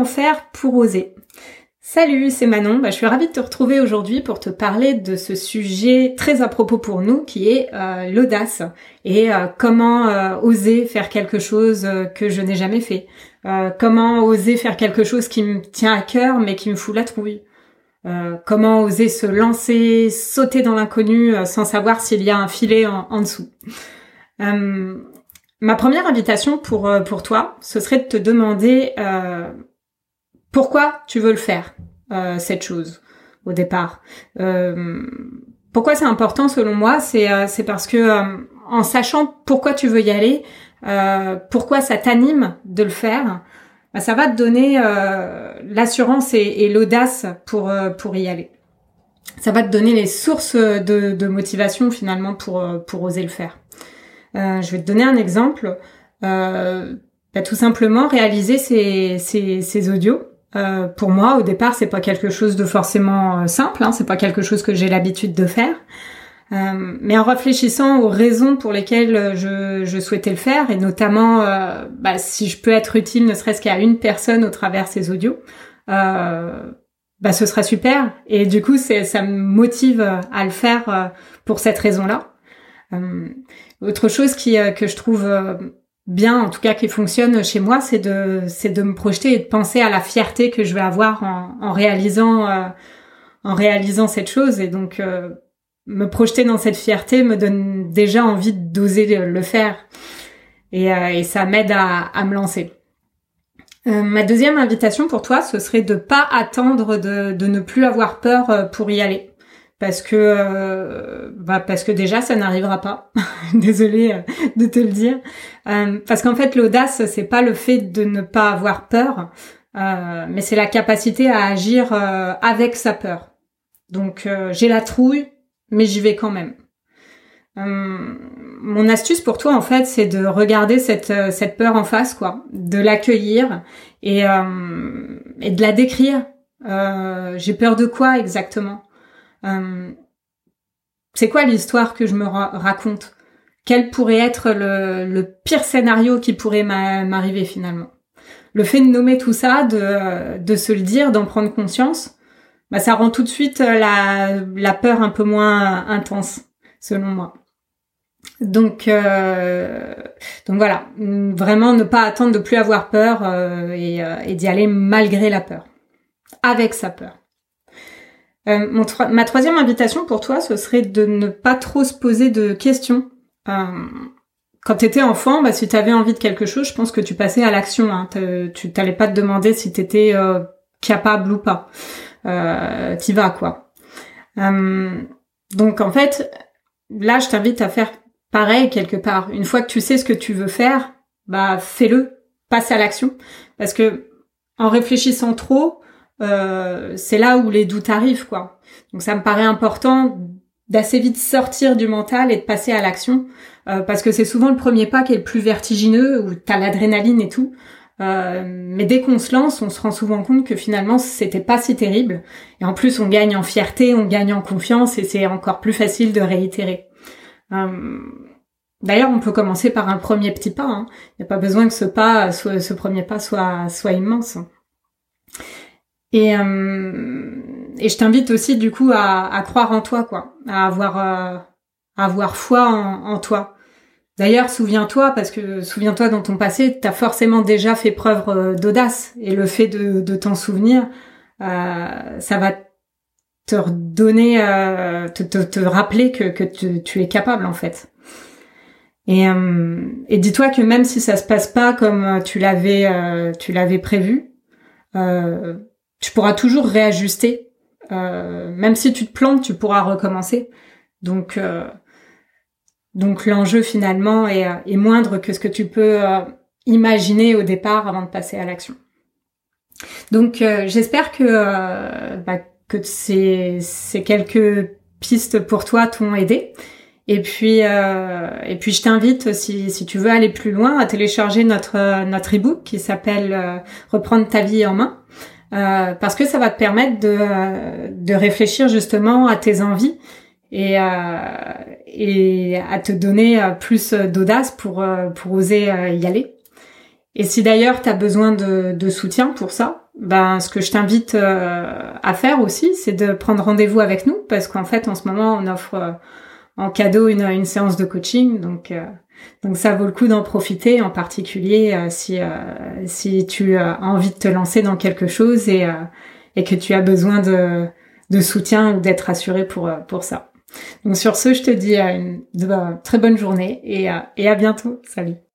comment faire pour oser Salut, c'est Manon. Bah, je suis ravie de te retrouver aujourd'hui pour te parler de ce sujet très à propos pour nous qui est euh, l'audace et euh, comment euh, oser faire quelque chose que je n'ai jamais fait. comment oser faire quelque chose qui me tient à cœur mais qui me fout la trouille. comment oser se lancer, sauter dans l'inconnu sans savoir s'il y a un filet en, dessous. ma première invitation pour, pour toi, ce serait de te demander pourquoi tu veux le faire, euh, cette chose, au départ? Euh, pourquoi c'est important selon moi C'est euh, parce que en sachant pourquoi tu veux y aller, pourquoi ça t'anime de le faire, bah, ça va te donner l'assurance et, l'audace pour pour y aller. Ça va te donner les sources de, de motivation finalement pour pour oser le faire. je vais te donner un exemple. Bah, tout simplement réaliser ces, ces, ces audios euh, pour moi, au départ, c'est pas quelque chose de forcément euh, simple. Hein, c'est pas quelque chose que j'ai l'habitude de faire. Euh, mais en réfléchissant aux raisons pour lesquelles je, je souhaitais le faire, et notamment euh, bah, si je peux être utile, ne serait-ce qu'à une personne au travers ces audios, bah, ce sera super. Et du coup, ça me motive à le faire pour cette raison-là. autre chose qui que je trouve bien, en tout cas qui fonctionne chez moi, c'est de c'est de me projeter et de penser à la fierté que je vais avoir en, réalisant euh, en réalisant cette chose. Et donc euh, me projeter dans cette fierté me donne déjà envie d'oser le faire. Et, euh, et ça m'aide à, à, me lancer. ma deuxième invitation pour toi, ce serait de pas attendre de ne plus avoir peur pour y aller parce que euh, bah parce que déjà ça n'arrivera pas. Désolée euh, de te le dire. Euh, parce qu'en fait l'audace c'est pas le fait de ne pas avoir peur, mais c'est la capacité à agir avec sa peur. Donc j'ai la trouille, mais j'y vais quand même. mon astuce pour toi en fait c'est de regarder cette peur en face quoi, de l'accueillir et et de la décrire. j'ai peur de quoi exactement? Euh, c'est quoi l'histoire que je me raconte? Quel pourrait être le, pire scénario qui pourrait m'arriver finalement? Le fait de nommer tout ça, de, se le dire, d'en prendre conscience, bah, ça rend tout de suite la, la peur un peu moins intense, selon moi. Donc, euh, donc voilà, vraiment ne pas attendre de plus avoir peur euh, et d'y aller malgré la peur, avec sa peur. Euh, ma troisième invitation pour toi, ce serait de ne pas trop se poser de questions. Euh, quand tu étais enfant, bah, si tu avais envie de quelque chose, je pense que tu passais à l'action. Hein. Tu t'allais pas te demander si tu étais euh, capable ou pas. Euh, T'y vas, quoi. donc en fait, là, je t'invite à faire pareil quelque part. Une fois que tu sais ce que tu veux faire, bah fais-le, passe à l'action. Parce que en réfléchissant trop, euh, c'est là où les doutes arrivent, quoi. Donc ça me paraît important d'assez vite sortir du mental et de passer à l'action, euh, parce que c'est souvent le premier pas qui est le plus vertigineux, où t'as l'adrénaline et tout. Euh, mais dès qu'on se lance, on se rend souvent compte que finalement c'était pas si terrible. Et en plus, on gagne en fierté, on gagne en confiance, et c'est encore plus facile de réitérer. D'ailleurs, on peut commencer par un premier petit pas. Hein. Il n'y a pas besoin que ce pas, soit, ce premier pas soit, soit immense. Et, euh, et je t'invite aussi du coup à, à, croire en toi, quoi, à avoir, euh, à avoir foi en, en toi. D'ailleurs, souviens-toi, parce que souviens-toi dans ton passé, tu as forcément déjà fait preuve euh, d'audace, et le fait de, de t'en souvenir, euh, ça va te redonner, te, te, te, rappeler que, que tu, tu, es capable en fait. Et, et dis-toi que même si ça se passe pas comme tu l'avais, tu l'avais prévu, euh, tu pourras toujours réajuster. Euh, même si tu te plantes, tu pourras recommencer. Donc, euh, donc l'enjeu finalement est, est, moindre que ce que tu peux euh, imaginer au départ avant de passer à l'action. Donc, euh, j'espère que euh, bah, que ces, ces quelques pistes pour toi t'ont aidé. Et puis, et puis, je t'invite, si, si tu veux aller plus loin, à télécharger notre notre ebook qui s'appelle Reprendre ta vie en main. Euh, parce que ça va te permettre de, de réfléchir justement à tes envies et, euh, et à te donner euh, plus d'audace pour, pour oser y aller. Et si d'ailleurs tu as besoin de, de, soutien pour ça, ben ce que je t'invite à faire aussi, c'est de prendre rendez-vous avec nous parce qu'en fait en ce moment on offre en cadeau une, une séance de coaching, donc donc ça vaut le coup d'en profiter, en particulier euh, si euh, si tu as envie de te lancer dans quelque chose et euh, et que tu as besoin de de soutien ou d'être assuré pour pour ça. Donc sur ce, je te dis une, une très bonne journée et et à bientôt. Salut.